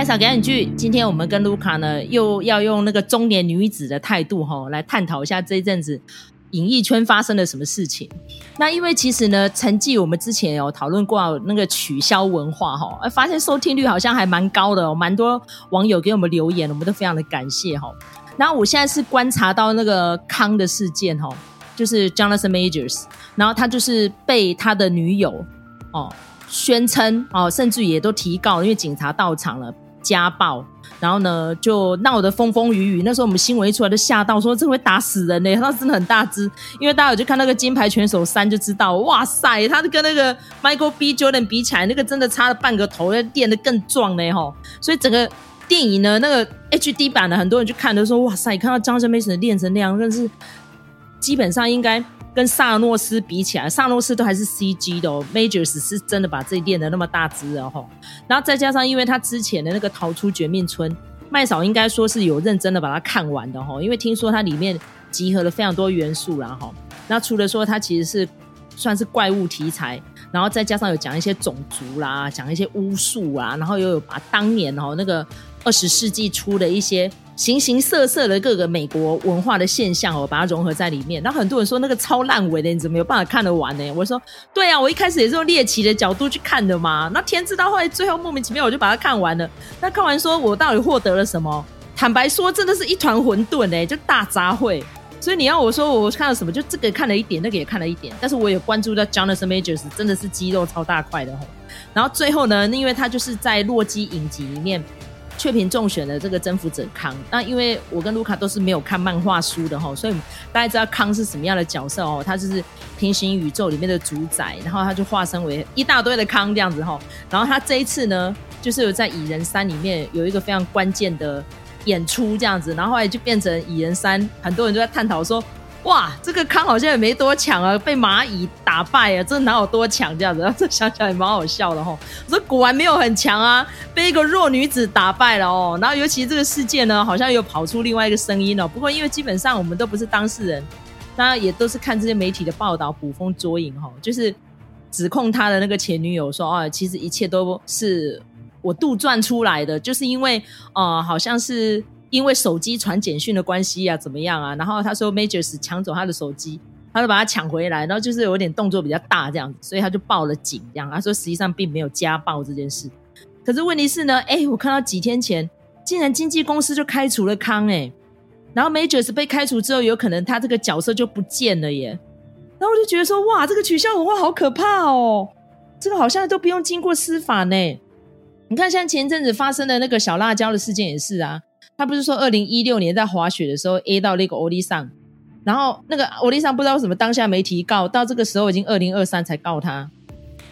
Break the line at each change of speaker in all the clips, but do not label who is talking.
麦嫂给你句，今天我们跟卢卡呢，又要用那个中年女子的态度哈，来探讨一下这一阵子演艺圈发生了什么事情。那因为其实呢，成绩我们之前有讨论过那个取消文化哈，发现收听率好像还蛮高的，哦蛮多网友给我们留言，我们都非常的感谢哈。然后我现在是观察到那个康的事件哈，就是 Jonathan Majors，然后他就是被他的女友哦宣称哦，甚至也都提告，因为警察到场了，家暴，然后呢就闹得风风雨雨。那时候我们新闻一出来，就吓到说这会打死人呢，他真的很大只，因为大家有去看那个金牌拳手三就知道，哇塞，他跟那个 Michael B. Jordan 比起来，那个真的差了半个头，要练得更壮呢 哈，所以整个。电影呢，那个 HD 版的很多人去看的时候，哇塞，看到 Jonathan Mason 练成那样，但是基本上应该跟萨诺斯比起来，萨诺斯都还是 CG 的哦，Majors 是真的把自己练得那么大只的哈。然后再加上，因为他之前的那个逃出绝命村，麦嫂应该说是有认真的把它看完的哈，因为听说它里面集合了非常多元素啦哈。那除了说它其实是算是怪物题材。然后再加上有讲一些种族啦，讲一些巫术啊，然后又有把当年哦那个二十世纪初的一些形形色色的各个美国文化的现象哦，把它融合在里面。那很多人说那个超烂尾的，你怎么有办法看得完呢？我说对啊，我一开始也是用猎奇的角度去看的嘛。那天知道后来最后莫名其妙我就把它看完了。那看完说我到底获得了什么？坦白说，真的是一团混沌哎，就大杂烩。所以你要我说我看了什么，就这个看了一点，那个也看了一点，但是我也关注到 Jonathan Majors 真的是肌肉超大块的吼。然后最后呢，因为他就是在洛基影集里面雀屏中选的这个征服者康。那因为我跟卢卡都是没有看漫画书的吼，所以大家知道康是什么样的角色哦，他就是平行宇宙里面的主宰，然后他就化身为一大堆的康这样子吼。然后他这一次呢，就是有在蚁人三里面有一个非常关键的。演出这样子，然后后来就变成蚁人三，很多人都在探讨说，哇，这个康好像也没多强啊，被蚂蚁打败啊，这哪有多强这样子？这想起来也蛮好笑的吼。我说果然没有很强啊，被一个弱女子打败了哦。然后尤其这个事件呢，好像又跑出另外一个声音哦。不过因为基本上我们都不是当事人，那也都是看这些媒体的报道捕风捉影哈，就是指控他的那个前女友说，哦，其实一切都是。我杜撰出来的，就是因为，呃，好像是因为手机传简讯的关系啊，怎么样啊？然后他说 Majors 抢走他的手机，他就把他抢回来，然后就是有点动作比较大这样子，所以他就报了警。这样他说实际上并没有家暴这件事。可是问题是呢，哎，我看到几天前竟然经纪公司就开除了康哎，然后 Majors 被开除之后，有可能他这个角色就不见了耶。然后我就觉得说，哇，这个取消文化好可怕哦，这个好像都不用经过司法呢。你看，像前阵子发生的那个小辣椒的事件也是啊，他不是说二零一六年在滑雪的时候 A 到那个欧力桑，然后那个欧力桑不知道为什么当下没提告，到这个时候已经二零二三才告他，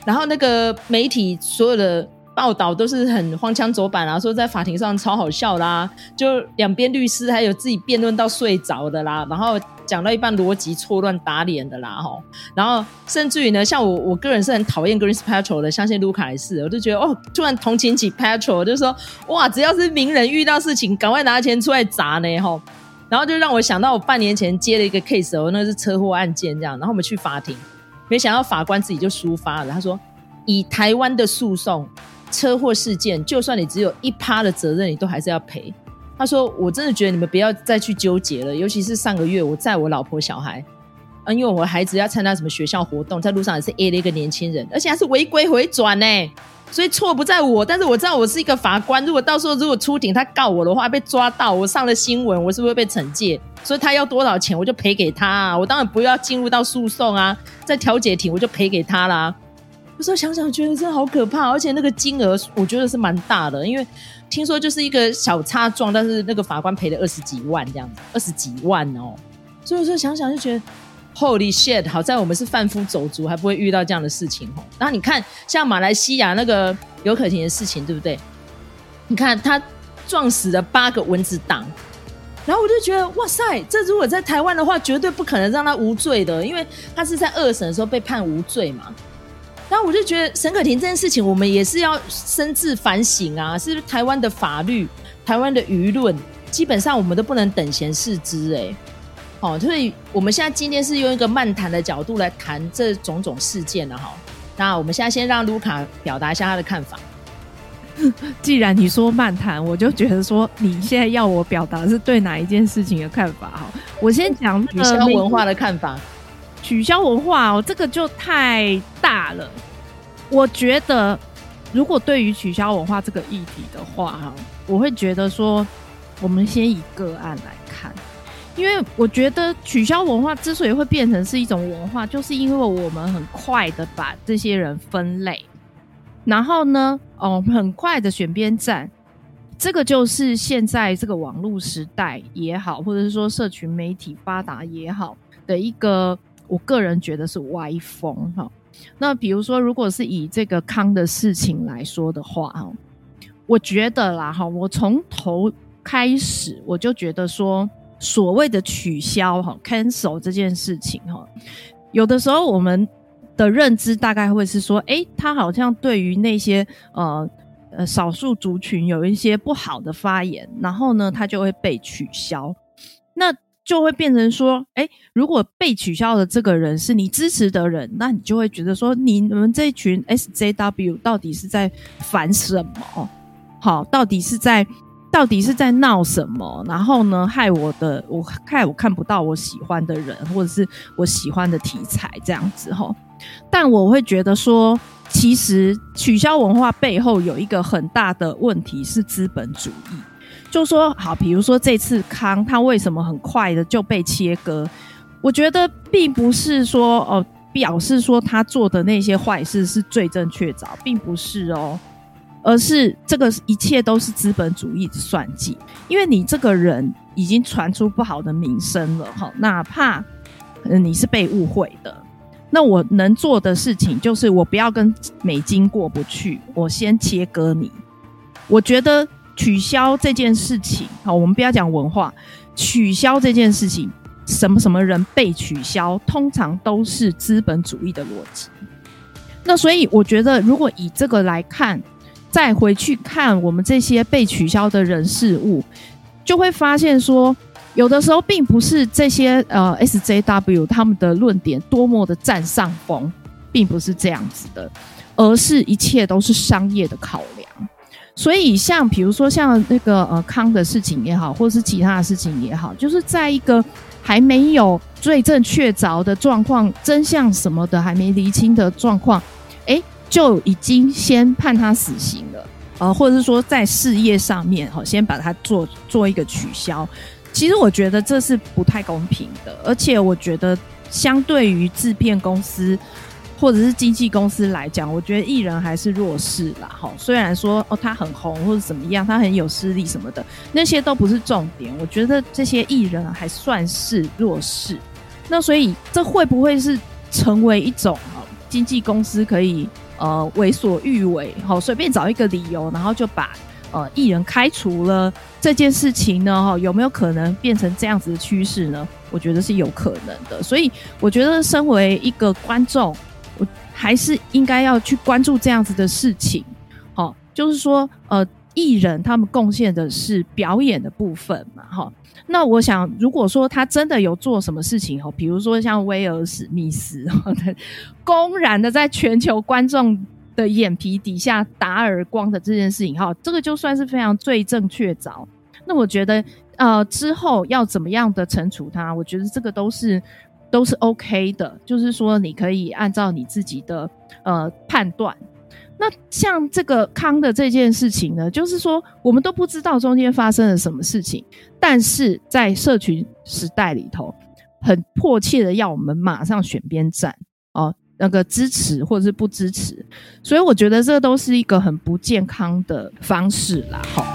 然后那个媒体所有的报道都是很荒腔走板啊，说在法庭上超好笑啦，就两边律师还有自己辩论到睡着的啦，然后。讲到一半逻辑错乱打脸的啦齁，然后甚至于呢，像我我个人是很讨厌 Gwyneth Paltrow 的，相信卢卡也是，我就觉得哦，突然同情起 Patrol，就是说哇，只要是名人遇到事情，赶快拿钱出来砸呢吼，然后就让我想到我半年前接了一个 case 哦，那是车祸案件这样，然后我们去法庭，没想到法官自己就抒发了，他说以台湾的诉讼车祸事件，就算你只有一趴的责任，你都还是要赔。他说：“我真的觉得你们不要再去纠结了，尤其是上个月我载我老婆小孩，嗯，因为我孩子要参加什么学校活动，在路上也是 A 了一个年轻人，而且还是违规回转呢，所以错不在我，但是我知道我是一个法官，如果到时候如果出庭他告我的话，被抓到我上了新闻，我是不是会被惩戒？所以他要多少钱我就赔给他啊，我当然不要进入到诉讼啊，在调解庭我就赔给他啦。有时候想想觉得真的好可怕，而且那个金额我觉得是蛮大的，因为。”听说就是一个小擦撞，但是那个法官赔了二十几万这样子，二十几万哦。所以说想想就觉得，Holy shit！好在我们是贩夫走卒，还不会遇到这样的事情哦。然后你看，像马来西亚那个刘可婷的事情，对不对？你看他撞死了八个蚊子党，然后我就觉得，哇塞，这如果在台湾的话，绝对不可能让他无罪的，因为他是在二审的时候被判无罪嘛。然后我就觉得沈可婷这件事情，我们也是要深自反省啊！是不是台湾的法律、台湾的舆论，基本上我们都不能等闲视之哎。好，所以我们现在今天是用一个漫谈的角度来谈这种种事件了哈。那我们现在先让卢卡表达一下他的看法。
既然你说漫谈，我就觉得说你现在要我表达是对哪一件事情的看法哈。我先讲
取消文化的看法。
取消文化哦，这个就太大了。我觉得，如果对于取消文化这个议题的话哈，我会觉得说，我们先以个案来看，因为我觉得取消文化之所以会变成是一种文化，就是因为我们很快的把这些人分类。然后呢，哦，很快的选边站，这个就是现在这个网络时代也好，或者是说社群媒体发达也好的一个，我个人觉得是歪风哈。那比如说，如果是以这个康的事情来说的话，哈，我觉得啦，哈，我从头开始我就觉得说，所谓的取消哈，cancel 这件事情哈，有的时候我们。的认知大概会是说，诶，他好像对于那些呃呃少数族群有一些不好的发言，然后呢，他就会被取消，那就会变成说，诶，如果被取消的这个人是你支持的人，那你就会觉得说，你们这群 SJW 到底是在烦什么？好，到底是在到底是在闹什么？然后呢，害我的我害我看不到我喜欢的人，或者是我喜欢的题材这样子齁。但我会觉得说，其实取消文化背后有一个很大的问题是资本主义。就说好，比如说这次康他为什么很快的就被切割？我觉得并不是说哦，表示说他做的那些坏事是罪证确凿，并不是哦，而是这个一切都是资本主义的算计。因为你这个人已经传出不好的名声了哈，哪怕你是被误会的。那我能做的事情就是，我不要跟美金过不去，我先切割你。我觉得取消这件事情，好，我们不要讲文化，取消这件事情，什么什么人被取消，通常都是资本主义的逻辑。那所以我觉得，如果以这个来看，再回去看我们这些被取消的人事物，就会发现说。有的时候并不是这些呃 SJW 他们的论点多么的占上风，并不是这样子的，而是一切都是商业的考量。所以像比如说像那个呃康的事情也好，或是其他的事情也好，就是在一个还没有罪证确凿的状况，真相什么的还没厘清的状况，诶，就已经先判他死刑了，呃，或者是说在事业上面哈，先把它做做一个取消。其实我觉得这是不太公平的，而且我觉得相对于制片公司或者是经纪公司来讲，我觉得艺人还是弱势啦。哈，虽然说哦他很红或者怎么样，他很有势力什么的，那些都不是重点。我觉得这些艺人还算是弱势。那所以这会不会是成为一种哈经纪公司可以呃为所欲为？好，随便找一个理由，然后就把。呃，艺人开除了这件事情呢，哈，有没有可能变成这样子的趋势呢？我觉得是有可能的。所以，我觉得身为一个观众，还是应该要去关注这样子的事情。好，就是说，呃，艺人他们贡献的是表演的部分嘛，哈。那我想，如果说他真的有做什么事情，哈，比如说像威尔史密斯，公然的在全球观众。的眼皮底下打耳光的这件事情，哈，这个就算是非常罪证确凿。那我觉得，呃，之后要怎么样的惩处他，我觉得这个都是都是 OK 的。就是说，你可以按照你自己的呃判断。那像这个康的这件事情呢，就是说我们都不知道中间发生了什么事情，但是在社群时代里头，很迫切的要我们马上选边站哦。那个支持或者是不支持，所以我觉得这都是一个很不健康的方式啦。好，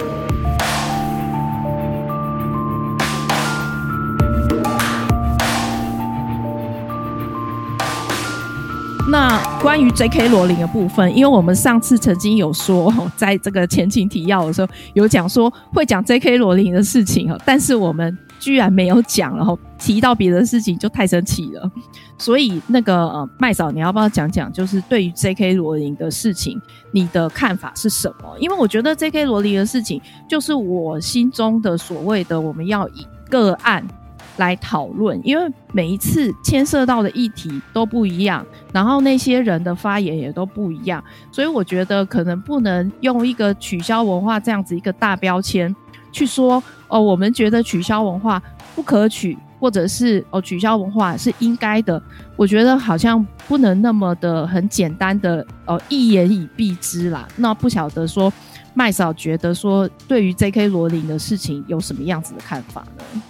那关于 J.K. 罗琳的部分，因为我们上次曾经有说，在这个前情提要的时候有讲说会讲 J.K. 罗琳的事情，但是我们。居然没有讲，然后提到别的事情就太生气了。所以那个呃，麦嫂，你要不要讲讲？就是对于 J.K. 罗琳的事情，你的看法是什么？因为我觉得 J.K. 罗琳的事情，就是我心中的所谓的我们要以个案来讨论，因为每一次牵涉到的议题都不一样，然后那些人的发言也都不一样，所以我觉得可能不能用一个取消文化这样子一个大标签去说哦，我们觉得取消文化不可取，或者是哦取消文化是应该的。我觉得好像不能那么的很简单的哦一言以蔽之啦。那不晓得说麦嫂觉得说对于 J.K. 罗琳的事情有什么样子的看法呢？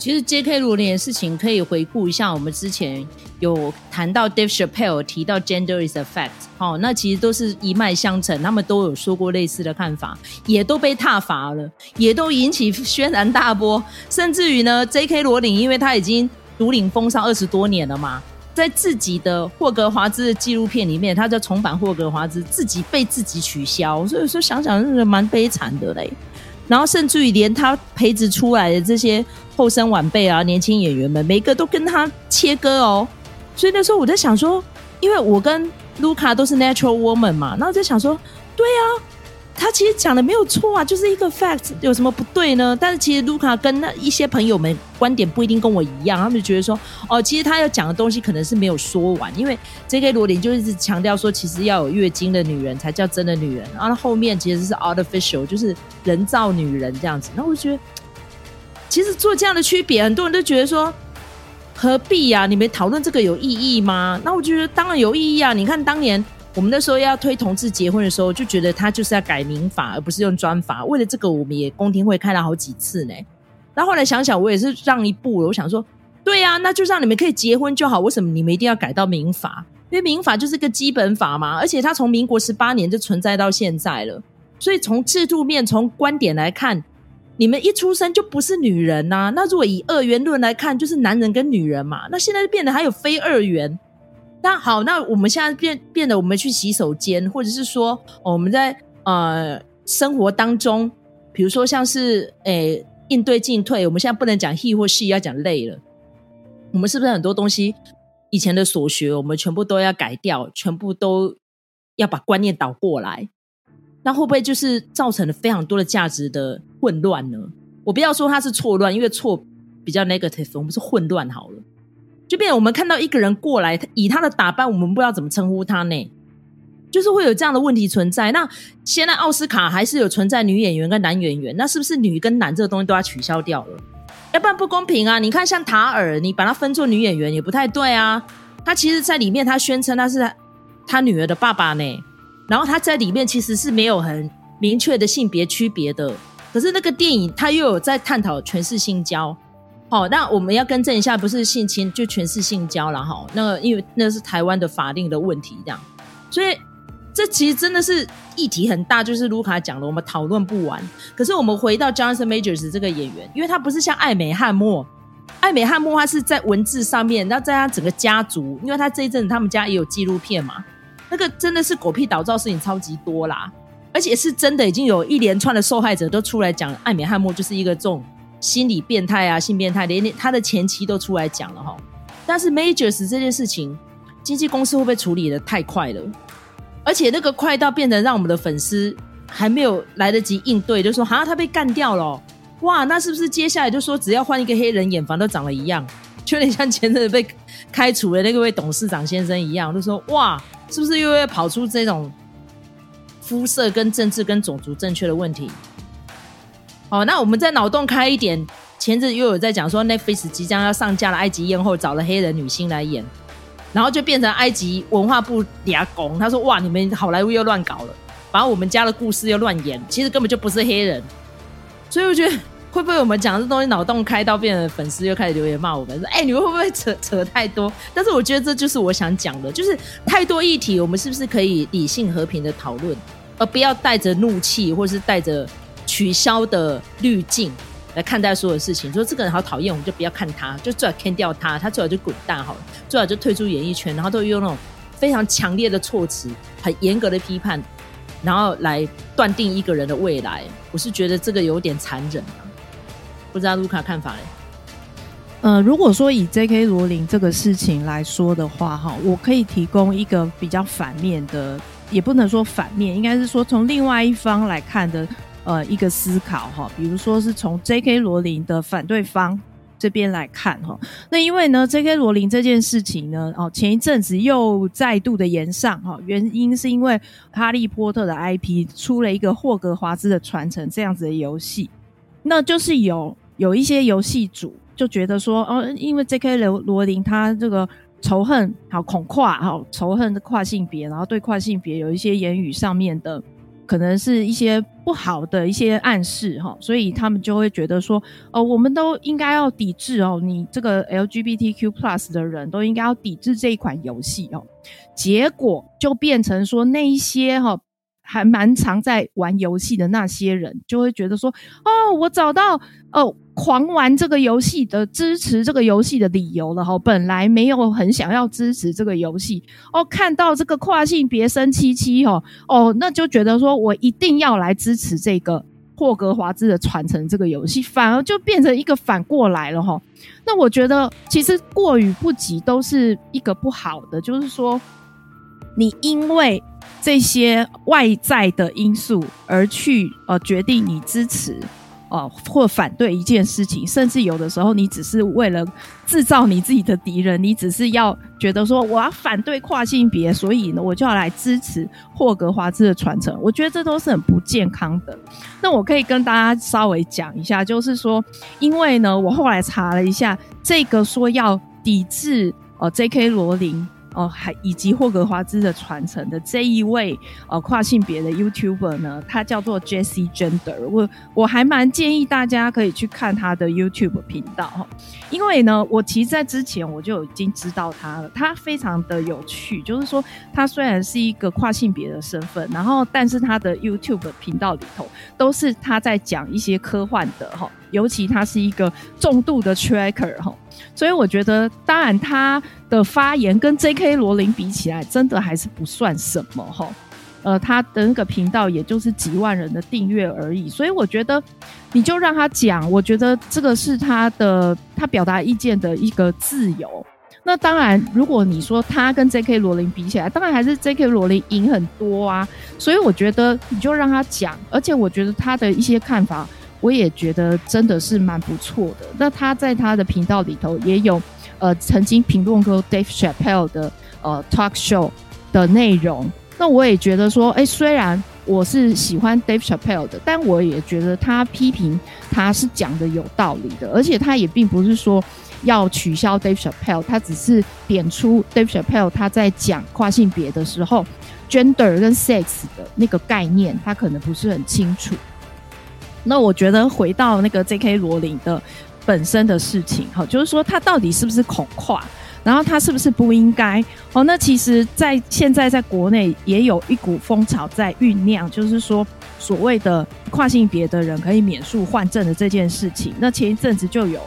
其实 J.K. 罗琳的事情可以回顾一下，我们之前有谈到 Dave Chappelle 提到 Gender is a fact，哦，那其实都是一脉相承，他们都有说过类似的看法，也都被挞伐了，也都引起轩然大波，甚至于呢，J.K. 罗琳因为他已经独领风骚二十多年了嘛，在自己的霍格华兹的纪录片里面，他在重返霍格华兹，自己被自己取消，所以说想想真的蛮悲惨的嘞。然后甚至于连他培植出来的这些后生晚辈啊，年轻演员们，每个都跟他切割哦。所以那时候我在想说，因为我跟卢卡都是 natural woman 嘛，然后在想说，对啊。他其实讲的没有错啊，就是一个 fact，有什么不对呢？但是其实卢卡跟那一些朋友们观点不一定跟我一样，他们就觉得说，哦，其实他要讲的东西可能是没有说完，因为 J.K. 罗琳就一直强调说，其实要有月经的女人才叫真的女人，然后后面其实是 artificial，就是人造女人这样子。那我就觉得，其实做这样的区别，很多人都觉得说，何必呀、你们讨论这个有意义吗？那我觉得当然有意义啊！你看当年。我们那时候要推同志结婚的时候，就觉得他就是要改民法，而不是用专法。为了这个，我们也公听会开了好几次呢。然后后来想想，我也是让一步了。我想说，对呀、啊，那就让你们可以结婚就好。为什么你们一定要改到民法？因为民法就是个基本法嘛，而且它从民国十八年就存在到现在了。所以从制度面、从观点来看，你们一出生就不是女人呐、啊。那如果以二元论来看，就是男人跟女人嘛。那现在变得还有非二元。那好，那我们现在变变得，我们去洗手间，或者是说，哦、我们在呃生活当中，比如说像是诶应对进退，我们现在不能讲 he 或 she，要讲累了。我们是不是很多东西以前的所学，我们全部都要改掉，全部都要把观念倒过来？那会不会就是造成了非常多的价值的混乱呢？我不要说它是错乱，因为错比较 negative，我们是混乱好了。就变我们看到一个人过来，他以他的打扮，我们不知道怎么称呼他呢？就是会有这样的问题存在。那现在奥斯卡还是有存在女演员跟男演员，那是不是女跟男这个东西都要取消掉了？要不然不公平啊！你看像塔尔，你把他分作女演员也不太对啊。他其实，在里面他宣称他是他女儿的爸爸呢。然后他在里面其实是没有很明确的性别区别的。可是那个电影他又有在探讨全是性交。好，那我们要更正一下，不是性侵就全是性交了哈。那个因为那是台湾的法令的问题，这样，所以这其实真的是议题很大，就是卢卡讲了，我们讨论不完。可是我们回到 Jonathan Majors 这个演员，因为他不是像艾美汉默，艾美汉默他是在文字上面，那在他整个家族，因为他这一阵子他们家也有纪录片嘛，那个真的是狗屁倒灶事情超级多啦，而且是真的已经有一连串的受害者都出来讲，艾美汉默就是一个这种。心理变态啊，性变态，连他的前妻都出来讲了哈。但是 Majors 这件事情，经纪公司会不会处理的太快了？而且那个快到变得让我们的粉丝还没有来得及应对，就说好像他被干掉了。哇，那是不是接下来就说只要换一个黑人演，反正都长得一样，就有点像前阵被开除的那个位董事长先生一样，就说哇，是不是又会跑出这种肤色跟政治跟种族正确的问题？哦，那我们再脑洞开一点，前阵又有在讲说 Netflix 即将要上架了，埃及艳后找了黑人女星来演，然后就变成埃及文化部俩拱，他说哇，你们好莱坞又乱搞了，把我们家的故事又乱演，其实根本就不是黑人，所以我觉得会不会我们讲这东西脑洞开到变成粉丝又开始留言骂我们说，哎、你们会不会扯扯太多？但是我觉得这就是我想讲的，就是太多议题，我们是不是可以理性和平的讨论，而不要带着怒气或是带着。取消的滤镜来看待所有事情，说这个人好讨厌，我们就不要看他，就最好砍掉他，他最好就滚蛋好了，最好就退出演艺圈，然后都用那种非常强烈的措辞，很严格的批判，然后来断定一个人的未来。我是觉得这个有点残忍啊，不知道卢卡看法嘞？
呃，如果说以 J.K. 罗琳这个事情来说的话，哈，我可以提供一个比较反面的，也不能说反面，应该是说从另外一方来看的。呃，一个思考哈，比如说是从 J.K. 罗琳的反对方这边来看哈。那因为呢，J.K. 罗琳这件事情呢，哦，前一阵子又再度的延上哈，原因是因为哈利波特的 IP 出了一个霍格华兹的传承这样子的游戏，那就是有有一些游戏主就觉得说，哦，因为 J.K. 罗罗琳他这个。仇恨好恐跨好仇恨的跨性别，然后对跨性别有一些言语上面的，可能是一些不好的一些暗示哈，所以他们就会觉得说，哦，我们都应该要抵制哦，你这个 LGBTQ plus 的人都应该要抵制这一款游戏哦，结果就变成说那一些哈。还蛮常在玩游戏的那些人，就会觉得说：“哦，我找到哦，狂玩这个游戏的支持这个游戏的理由了哈。本来没有很想要支持这个游戏哦，看到这个跨性别生七七哦哦，那就觉得说我一定要来支持这个霍格华兹的传承这个游戏，反而就变成一个反过来了哈。那我觉得其实过与不及都是一个不好的，就是说你因为。这些外在的因素而去呃决定你支持呃或反对一件事情，甚至有的时候你只是为了制造你自己的敌人，你只是要觉得说我要反对跨性别，所以呢我就要来支持霍格华兹的传承。我觉得这都是很不健康的。那我可以跟大家稍微讲一下，就是说，因为呢我后来查了一下，这个说要抵制呃 J.K. 罗琳。哦，还以及霍格华兹的传承的这一位呃跨性别的 YouTuber 呢，他叫做 Jessie Gender。我我还蛮建议大家可以去看他的 YouTube 频道哈，因为呢，我其实在之前我就已经知道他了，他非常的有趣，就是说他虽然是一个跨性别的身份，然后但是他的 YouTube 频道里头都是他在讲一些科幻的哈，尤其他是一个重度的 Tracker 哈。所以我觉得，当然他的发言跟 J.K. 罗琳比起来，真的还是不算什么哈。呃，他的那个频道也就是几万人的订阅而已。所以我觉得，你就让他讲，我觉得这个是他的他表达意见的一个自由。那当然，如果你说他跟 J.K. 罗琳比起来，当然还是 J.K. 罗琳赢很多啊。所以我觉得，你就让他讲，而且我觉得他的一些看法。我也觉得真的是蛮不错的。那他在他的频道里头也有，呃，曾经评论过 Dave Chappelle 的呃 talk show 的内容。那我也觉得说，哎，虽然我是喜欢 Dave Chappelle 的，但我也觉得他批评他是讲的有道理的，而且他也并不是说要取消 Dave Chappelle，他只是点出 Dave Chappelle 他在讲跨性别的时候，gender 跟 sex 的那个概念，他可能不是很清楚。那我觉得回到那个 J.K. 罗琳的本身的事情，哈，就是说他到底是不是恐跨，然后他是不是不应该？哦，那其实，在现在在国内也有一股风潮在酝酿，就是说所谓的跨性别的人可以免术换证的这件事情。那前一阵子就有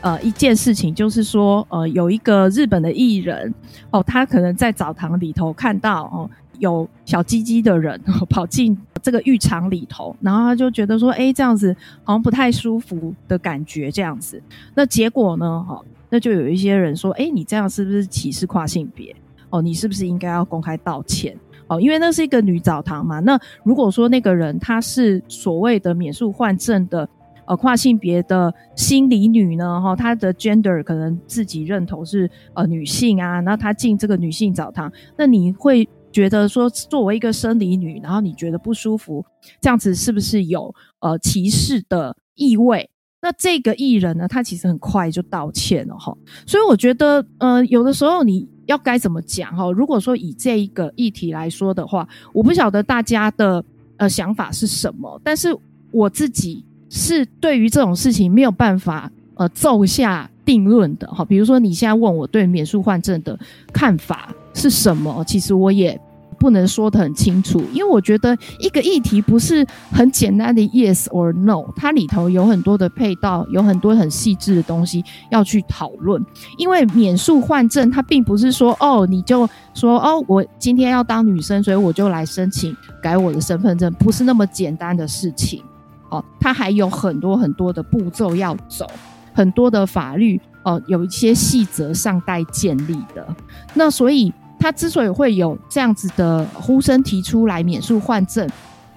呃一件事情，就是说呃有一个日本的艺人，哦，他可能在澡堂里头看到哦。有小鸡鸡的人 跑进这个浴场里头，然后他就觉得说：“哎，这样子好像不太舒服的感觉。”这样子，那结果呢？哈，那就有一些人说：“哎，你这样是不是歧视跨性别？哦，你是不是应该要公开道歉？哦，因为那是一个女澡堂嘛。那如果说那个人他是所谓的免术换证的呃跨性别的心理女呢？哈，她的 gender 可能自己认同是呃女性啊，那她进这个女性澡堂，那你会？觉得说作为一个生理女，然后你觉得不舒服，这样子是不是有呃歧视的意味？那这个艺人呢，他其实很快就道歉了哈。所以我觉得，呃，有的时候你要该怎么讲哈？如果说以这一个议题来说的话，我不晓得大家的呃想法是什么，但是我自己是对于这种事情没有办法呃奏下定论的哈。比如说你现在问我对免术换证的看法是什么，其实我也。不能说得很清楚，因为我觉得一个议题不是很简单的 yes or no，它里头有很多的配套，有很多很细致的东西要去讨论。因为免诉换证，它并不是说哦，你就说哦，我今天要当女生，所以我就来申请改我的身份证，不是那么简单的事情。哦，它还有很多很多的步骤要走，很多的法律哦，有一些细则尚待建立的。那所以。他之所以会有这样子的呼声提出来免术换证，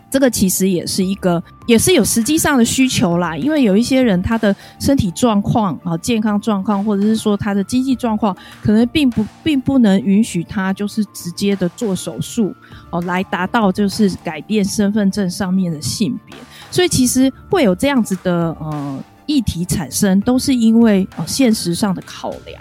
这个其实也是一个，也是有实际上的需求啦。因为有一些人他的身体状况啊、健康状况，或者是说他的经济状况，可能并不并不能允许他就是直接的做手术哦，来达到就是改变身份证上面的性别。所以其实会有这样子的呃议题产生，都是因为呃现实上的考量。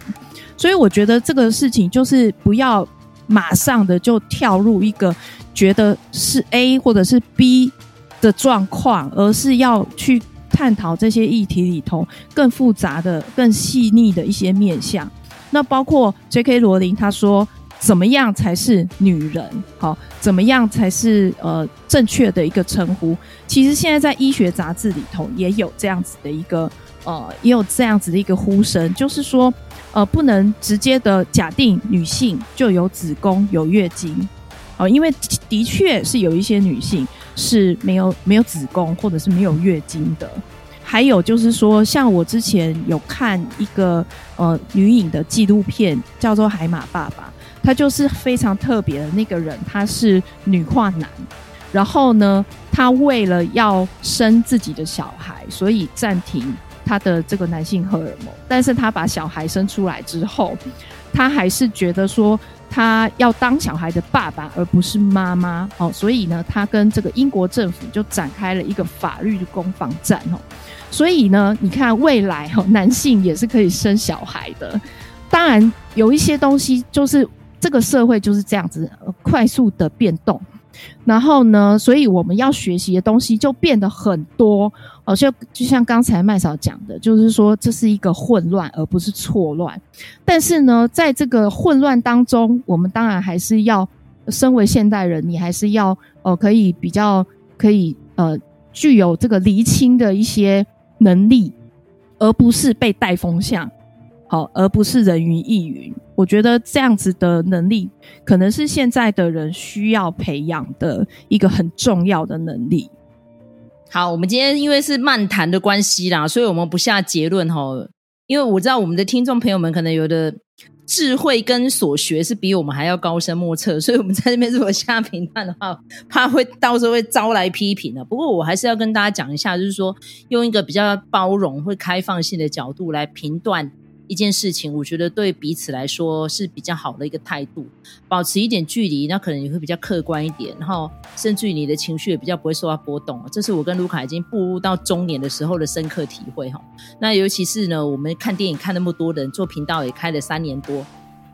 所以我觉得这个事情就是不要马上的就跳入一个。觉得是 A 或者是 B 的状况，而是要去探讨这些议题里头更复杂的、更细腻的一些面向。那包括 J.K. 罗琳他说，怎么样才是女人？好，怎么样才是呃正确的一个称呼？其实现在在医学杂志里头也有这样子的一个呃，也有这样子的一个呼声，就是说呃，不能直接的假定女性就有子宫、有月经。哦，因为的确是有一些女性是没有没有子宫或者是没有月经的，还有就是说，像我之前有看一个呃女影的纪录片，叫做《海马爸爸》，他就是非常特别的那个人，他是女跨男，然后呢，他为了要生自己的小孩，所以暂停他的这个男性荷尔蒙，但是他把小孩生出来之后，他还是觉得说。他要当小孩的爸爸，而不是妈妈哦，所以呢，他跟这个英国政府就展开了一个法律的攻防战哦。所以呢，你看未来哦，男性也是可以生小孩的。当然，有一些东西就是这个社会就是这样子快速的变动。然后呢，所以我们要学习的东西就变得很多哦，就就像刚才麦嫂讲的，就是说这是一个混乱，而不是错乱。但是呢，在这个混乱当中，我们当然还是要，身为现代人，你还是要呃，可以比较可以呃，具有这个厘清的一些能力，而不是被带风向。好，而不是人云亦云。我觉得这样子的能力，可能是现在的人需要培养的一个很重要的能力。
好，我们今天因为是漫谈的关系啦，所以我们不下结论哈。因为我知道我们的听众朋友们可能有的智慧跟所学是比我们还要高深莫测，所以我们在这边如果下评判的话，怕会到时候会招来批评的。不过我还是要跟大家讲一下，就是说用一个比较包容、会开放性的角度来评断。一件事情，我觉得对彼此来说是比较好的一个态度，保持一点距离，那可能也会比较客观一点，然后甚至于你的情绪也比较不会受到波动。这是我跟卢卡已经步入到中年的时候的深刻体会哈。那尤其是呢，我们看电影看那么多人，做频道也开了三年多，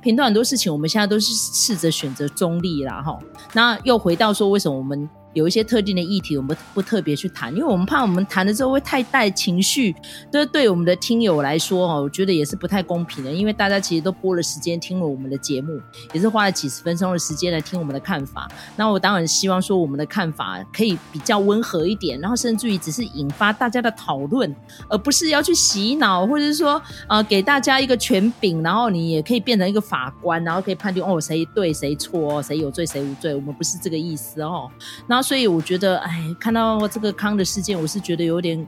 频道很多事情，我们现在都是试着选择中立啦哈。那又回到说，为什么我们？有一些特定的议题，我们不特别去谈，因为我们怕我们谈了之后会太带情绪，这对我们的听友来说哦，我觉得也是不太公平的。因为大家其实都播了时间听了我们的节目，也是花了几十分钟的时间来听我们的看法。那我当然希望说我们的看法可以比较温和一点，然后甚至于只是引发大家的讨论，而不是要去洗脑，或者是说呃给大家一个权柄，然后你也可以变成一个法官，然后可以判定哦谁对谁错，谁有罪谁无罪。我们不是这个意思哦。然后。所以我觉得，哎，看到这个康的事件，我是觉得有点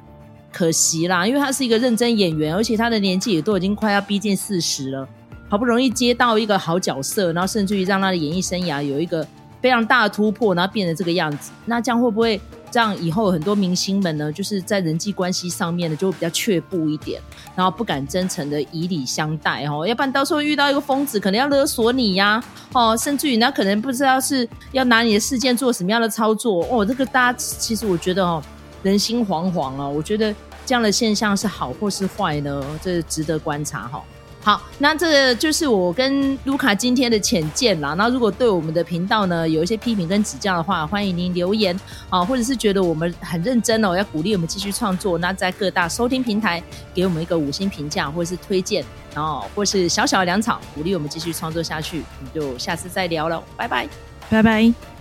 可惜啦。因为他是一个认真演员，而且他的年纪也都已经快要逼近四十了，好不容易接到一个好角色，然后甚至于让他的演艺生涯有一个非常大的突破，然后变成这个样子。那这样会不会让以后很多明星们呢，就是在人际关系上面呢，就会比较却步一点，然后不敢真诚的以礼相待哦，要不然到时候遇到一个疯子，可能要勒索你呀，哦，甚至于那可能不知道是要拿你的事件做什么样的操作哦。这个大家其实我觉得哦，人心惶惶啊，我觉得这样的现象是好或是坏呢？这值得观察哈。好，那这就是我跟卢卡今天的浅见啦。那如果对我们的频道呢有一些批评跟指教的话，欢迎您留言啊，或者是觉得我们很认真哦，要鼓励我们继续创作，那在各大收听平台给我们一个五星评价，或者是推荐，然后或是小小的粮草，鼓励我们继续创作下去。我们就下次再聊了，拜拜，
拜拜。